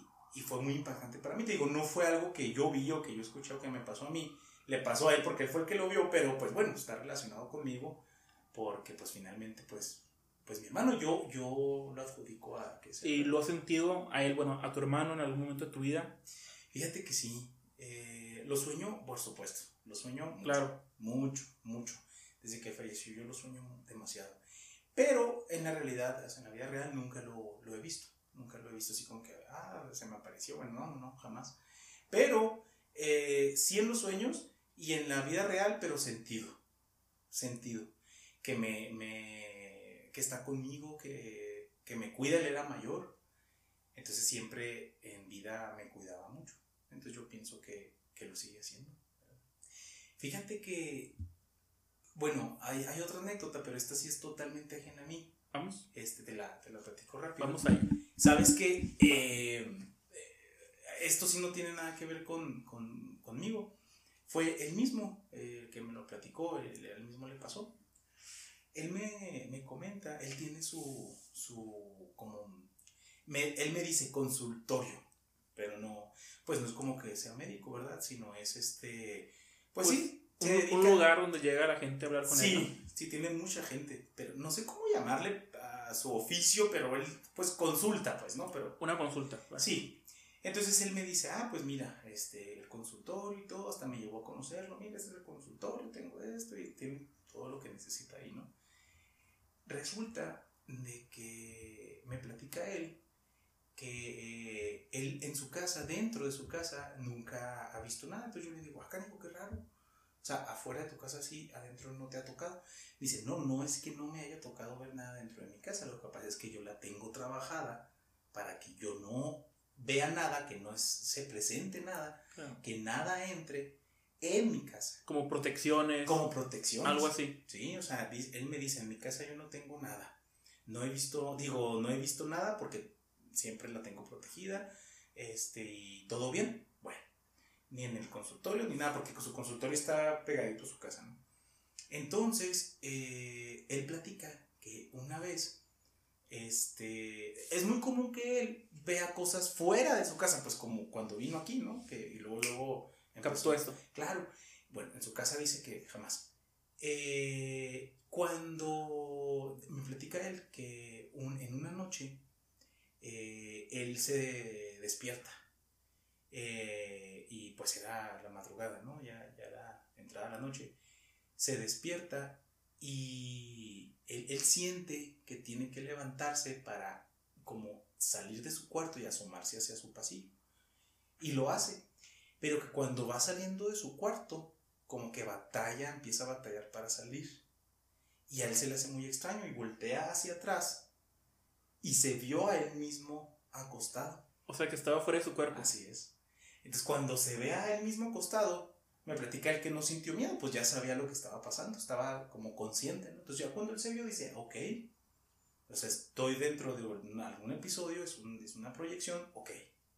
fue muy impactante para mí. Te digo, no fue algo que yo vi o que yo escuché o que me pasó a mí, le pasó a él porque él fue el que lo vio, pero pues bueno, está relacionado conmigo porque pues finalmente pues pues mi hermano yo yo lo adjudico a que ¿Y lo has sentido a él, bueno, a tu hermano en algún momento de tu vida? Fíjate que sí, eh, lo sueño, por supuesto, lo sueño mucho, claro. mucho, mucho. Desde que falleció yo lo sueño demasiado. Pero en la realidad, en la vida real nunca lo, lo, he visto. Nunca lo he visto así como que, ah, se me apareció. Bueno, no, no, jamás. Pero eh, sí en los sueños y en la vida real, pero sentido. Sentido. Que me, me que está conmigo, que, que me cuida, él era mayor. Entonces siempre en vida me cuidaba mucho. Entonces yo pienso que, que lo sigue haciendo. Fíjate que bueno, hay, hay, otra anécdota, pero esta sí es totalmente ajena a mí. Vamos. Este, te la, te la platico rápido. Vamos ahí. Sabes que eh, esto sí no tiene nada que ver con, con, conmigo. Fue él mismo el que me lo platicó, él, mismo le pasó. Él me, me, comenta, él tiene su, su como, me, él me dice consultorio, pero no, pues no es como que sea médico, ¿verdad? Sino es este, pues, pues sí, un, lugar donde llega la gente a hablar con sí, él. Sí, sí, tiene mucha gente, pero no sé cómo llamarle a su oficio, pero él pues consulta, pues, ¿no? Pero, Una consulta. Sí. Entonces él me dice, ah, pues mira, este, el consultorio y todo, hasta me llevó a conocerlo, mira, este es el consultorio, tengo esto y tiene todo lo que necesita ahí, ¿no? Resulta de que me platica él que eh, él en su casa, dentro de su casa, nunca ha visto nada. Entonces yo le digo, acá, ah, digo, qué raro sea, afuera de tu casa sí, adentro no te ha tocado. Dice, no, no es que no me haya tocado ver nada dentro de mi casa, lo que pasa es que yo la tengo trabajada para que yo no vea nada, que no se presente nada, que nada entre en mi casa. Como protecciones. Como protecciones. Algo así. Sí, o sea, él me dice, en mi casa yo no tengo nada. No he visto, digo, no he visto nada porque siempre la tengo protegida, este, y todo bien. Ni en el consultorio ni nada, porque su consultorio está pegadito a su casa, ¿no? Entonces, eh, él platica que una vez, este, es muy común que él vea cosas fuera de su casa, pues como cuando vino aquí, ¿no? Que, y luego, luego... Captó esto. Claro. Bueno, en su casa dice que jamás. Eh, cuando me platica él que en una noche eh, él se despierta y pues era la madrugada, ¿no? Ya, ya era entrada la noche se despierta y él, siente que tiene que levantarse para como salir de su cuarto y asomarse hacia su pasillo. Y lo hace. Pero que cuando va saliendo de su cuarto, como que batalla, empieza a batallar para salir. Y a él se le hace muy extraño y voltea hacia atrás y se vio a él mismo acostado. O sea que estaba fuera de su cuerpo. Así es. Entonces cuando se ve a él mismo acostado, me platica el que no sintió miedo, pues ya sabía lo que estaba pasando, estaba como consciente, ¿no? Entonces ya cuando él se vio dice, ok, o sea, estoy dentro de algún episodio, es, una proyección, ok,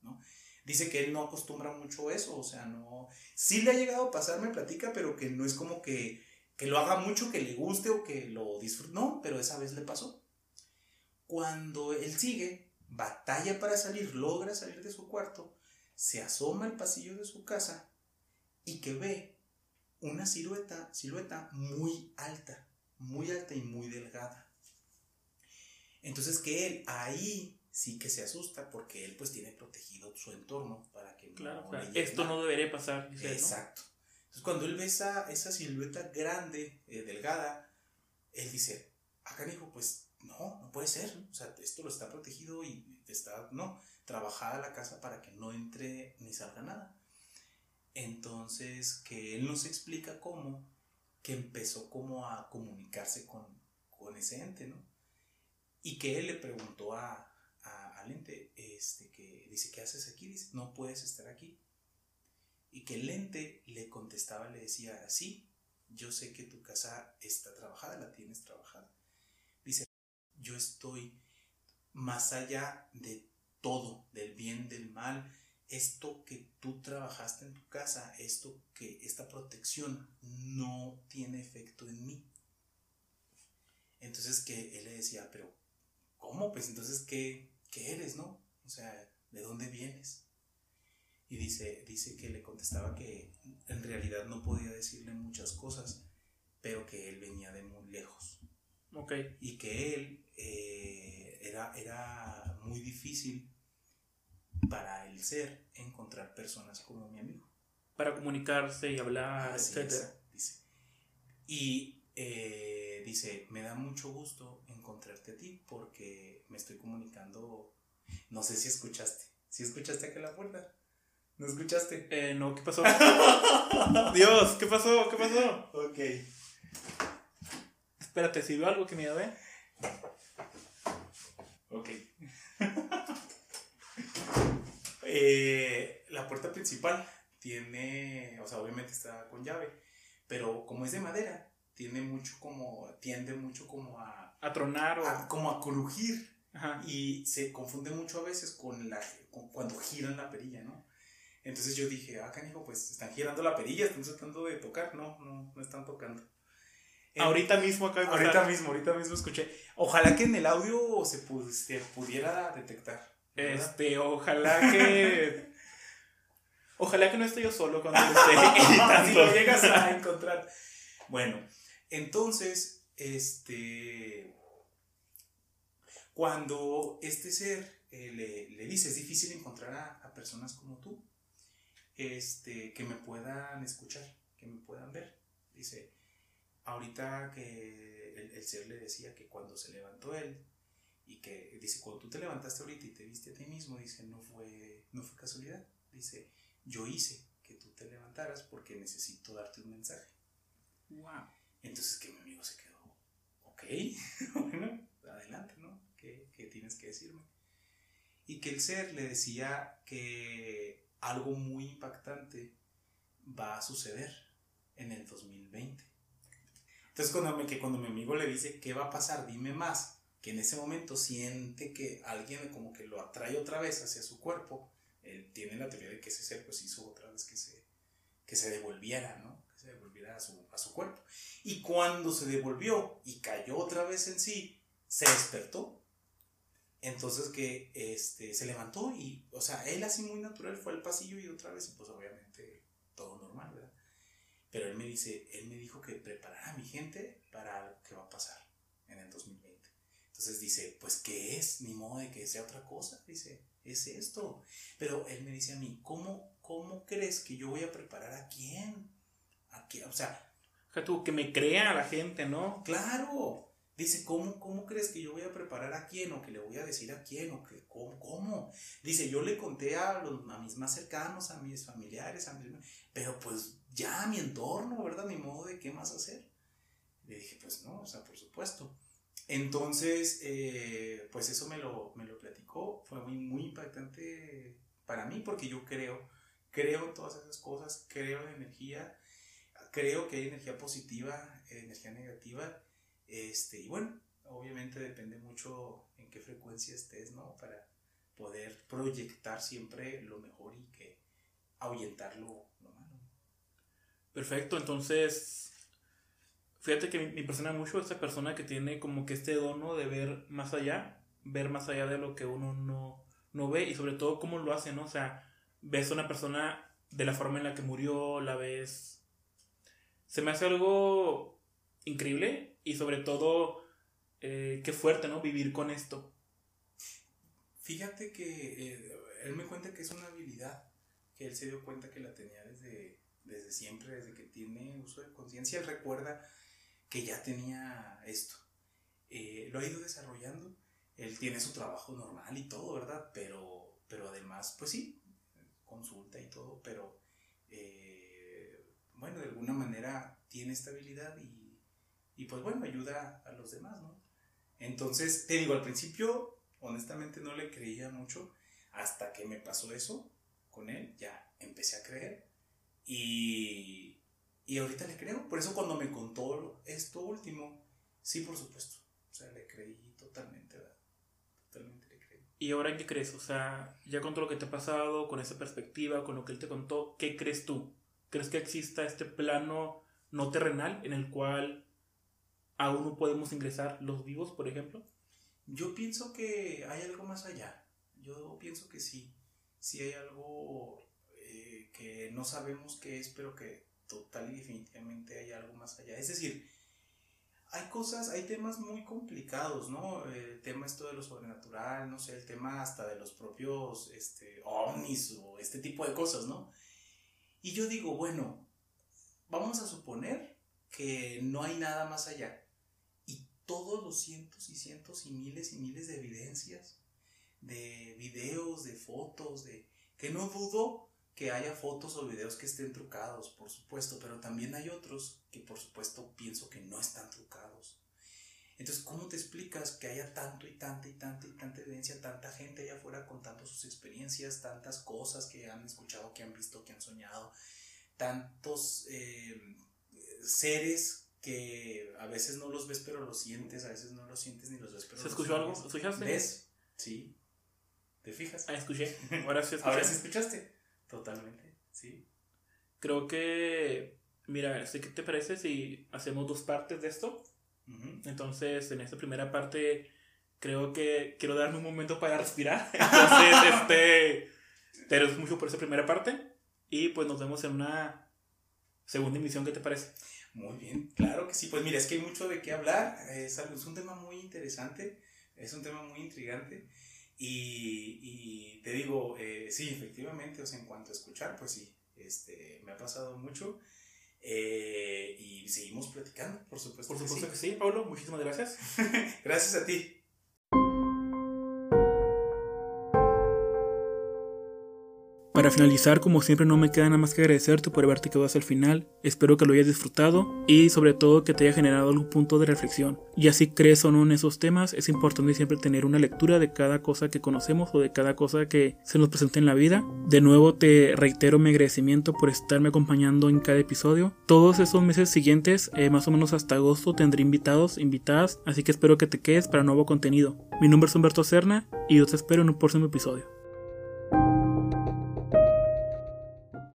¿no? Dice que él no acostumbra mucho eso, o sea, no... Sí le ha llegado a pasar, me platica, pero que no es como que, que lo haga mucho, que le guste o que lo disfrute, no, pero esa vez le pasó. Cuando él sigue, batalla para salir, logra salir de su cuarto, se asoma al pasillo de su casa y que ve una silueta, silueta muy alta, muy alta y muy delgada. Entonces que él ahí sí que se asusta porque él pues tiene protegido su entorno para que claro, esto no debería pasar. Exacto. Entonces cuando él ve esa, esa silueta grande, eh, delgada, él dice, acá dijo, pues no, no puede ser. O sea, esto lo está protegido y está, no, trabajada la casa para que no entre ni salga nada. Entonces, que él nos explica cómo, que empezó como a comunicarse con, con ese ente, ¿no? Y que él le preguntó a, al ente, este, que dice, ¿qué haces aquí? Dice, no puedes estar aquí. Y que el ente le contestaba, le decía, sí, yo sé que tu casa está trabajada, la tienes trabajada. Dice, yo estoy más allá de todo, del bien, del mal, esto que tú trabajaste en tu casa, esto que esta protección no tiene efecto en mí. Entonces que él le decía, pero ¿cómo? Pues entonces, ¿qué, qué eres, no? O sea, ¿de dónde vienes? Y dice, dice que le contestaba que en realidad no podía decirle muchas cosas, pero que él venía de muy lejos. Ok. Y que él eh, era, era muy difícil para el ser encontrar personas como mi amigo. Para comunicarse y hablar, etc. dice. Y eh, dice, me da mucho gusto encontrarte a ti porque me estoy comunicando, no sé si escuchaste, si escuchaste aquí la puerta. ¿No escuchaste? Eh, no, ¿qué pasó? Dios, ¿qué pasó? ¿Qué pasó? Ok. Espérate, si veo algo que me ve. Ok. Eh, la puerta principal tiene, o sea, obviamente está con llave, pero como es de madera, tiene mucho como, tiende mucho como a... A tronar o... como a crujir. Y se confunde mucho a veces con la, cuando giran la perilla, ¿no? Entonces yo dije, ah, canijo, pues están girando la perilla, están tratando de tocar. No, no, no están tocando. ahorita mismo acá. Ahorita mismo, ahorita mismo escuché. Ojalá que en el audio se, se pudiera detectar. Este, ojalá que. ojalá que no esté yo solo cuando esté editando. si lo llegas a encontrar. Bueno, entonces, este. Cuando este ser eh, le, le, dice, es difícil encontrar a, personas como tú, este, que me puedan escuchar, que me puedan ver. Dice, ahorita que el, el ser le decía que cuando se levantó él, y que dice, cuando tú te levantaste ahorita y te viste a ti mismo, dice, no fue, no fue casualidad. Dice, yo hice que tú te levantaras porque necesito darte un mensaje. Wow. Entonces que mi amigo se quedó, ok, bueno, adelante, ¿no? ¿Qué, ¿Qué tienes que decirme? Y que el ser le decía que algo muy impactante va a suceder en el 2020. Entonces cuando, me, que cuando mi amigo le dice, ¿qué va a pasar? Dime más. Que en ese momento siente que alguien como que lo atrae otra vez hacia su cuerpo. Él tiene la teoría de que ese ser pues hizo otra vez que se, que se devolviera, ¿no? Que se devolviera a su, a su cuerpo. Y cuando se devolvió y cayó otra vez en sí, se despertó. Entonces que este, se levantó y, o sea, él así muy natural fue al pasillo y otra vez, pues obviamente todo normal, ¿verdad? Pero él me dice, él me dijo que preparara a mi gente para lo que va a pasar en el 2020. Entonces dice, pues ¿qué es? Ni modo de que sea otra cosa. Dice, es esto. Pero él me dice a mí, ¿cómo, cómo crees que yo voy a preparar a quién? ¿A quién? O sea... tú, que me crea a la gente, ¿no? Claro. Dice, ¿cómo, ¿cómo crees que yo voy a preparar a quién? O que le voy a decir a quién, o que, ¿cómo? cómo? Dice, yo le conté a, los, a mis más cercanos, a mis familiares, a mis, pero pues ya mi entorno, ¿verdad? Mi modo de qué más hacer. Le dije, pues no, o sea, por supuesto. Entonces, eh, pues eso me lo, me lo platicó, fue muy, muy impactante para mí porque yo creo, creo en todas esas cosas, creo en energía, creo que hay energía positiva, energía negativa, este, y bueno, obviamente depende mucho en qué frecuencia estés, ¿no? Para poder proyectar siempre lo mejor y que ahuyentar lo, Perfecto, entonces, fíjate que me impresiona mucho esta persona que tiene como que este dono de ver más allá, ver más allá de lo que uno no, no ve y sobre todo cómo lo hace, ¿no? O sea, ves a una persona de la forma en la que murió, la ves... Se me hace algo increíble y sobre todo, eh, qué fuerte, ¿no? Vivir con esto. Fíjate que eh, él me cuenta que es una habilidad, que él se dio cuenta que la tenía desde desde siempre, desde que tiene uso de conciencia, él recuerda que ya tenía esto. Eh, lo ha ido desarrollando, él tiene su trabajo normal y todo, ¿verdad? Pero, pero además, pues sí, consulta y todo, pero eh, bueno, de alguna manera tiene estabilidad y, y pues bueno, ayuda a los demás, ¿no? Entonces, te digo, al principio, honestamente no le creía mucho, hasta que me pasó eso con él, ya empecé a creer y, y ahorita le creo. Por eso cuando me contó esto último, sí, por supuesto. O sea, le creí totalmente, ¿verdad? Totalmente le creí. ¿Y ahora qué crees? O sea, ya con todo lo que te ha pasado, con esa perspectiva, con lo que él te contó, ¿qué crees tú? ¿Crees que exista este plano no terrenal en el cual aún no podemos ingresar los vivos, por ejemplo? Yo pienso que hay algo más allá. Yo pienso que sí. Sí hay algo que no sabemos qué es, pero que total y definitivamente hay algo más allá. Es decir, hay cosas, hay temas muy complicados, ¿no? El tema esto de lo sobrenatural, no sé, el tema hasta de los propios este, ovnis o este tipo de cosas, ¿no? Y yo digo, bueno, vamos a suponer que no hay nada más allá. Y todos los cientos y cientos y miles y miles de evidencias, de videos, de fotos, de que no dudo que haya fotos o videos que estén trucados, por supuesto, pero también hay otros que por supuesto pienso que no están trucados. Entonces, ¿cómo te explicas que haya tanto y tanta y tanta y tanta evidencia, tanta gente allá afuera contando sus experiencias, tantas cosas que han escuchado, que han visto, que han soñado, tantos eh, seres que a veces no los ves pero los sientes, a veces no los sientes ni los ves pero ¿Se escuchó algo? ¿Escuchaste? ¿Ves? Sí. ¿Te fijas? Ah, escuché. Ahora sí. Ahora sí escuchaste. Totalmente, sí. Creo que, mira, ¿qué te parece si hacemos dos partes de esto? Entonces, en esta primera parte, creo que quiero darme un momento para respirar. Entonces, este, te agradezco mucho por esa primera parte y pues nos vemos en una segunda emisión, ¿qué te parece? Muy bien, claro que sí. Pues mira, es que hay mucho de qué hablar. Es, es un tema muy interesante, es un tema muy intrigante. Y, y te digo, eh, sí, efectivamente, o sea, en cuanto a escuchar, pues sí, este, me ha pasado mucho. Eh, y seguimos platicando, por supuesto. Por supuesto que sí, Pablo, muchísimas gracias. gracias a ti. Para finalizar, como siempre, no me queda nada más que agradecerte por haberte quedado hasta el final. Espero que lo hayas disfrutado y sobre todo que te haya generado algún punto de reflexión. Y así crees o no en esos temas, es importante siempre tener una lectura de cada cosa que conocemos o de cada cosa que se nos presenta en la vida. De nuevo te reitero mi agradecimiento por estarme acompañando en cada episodio. Todos esos meses siguientes, eh, más o menos hasta agosto, tendré invitados, invitadas, así que espero que te quedes para nuevo contenido. Mi nombre es Humberto Cerna y yo te espero en un próximo episodio.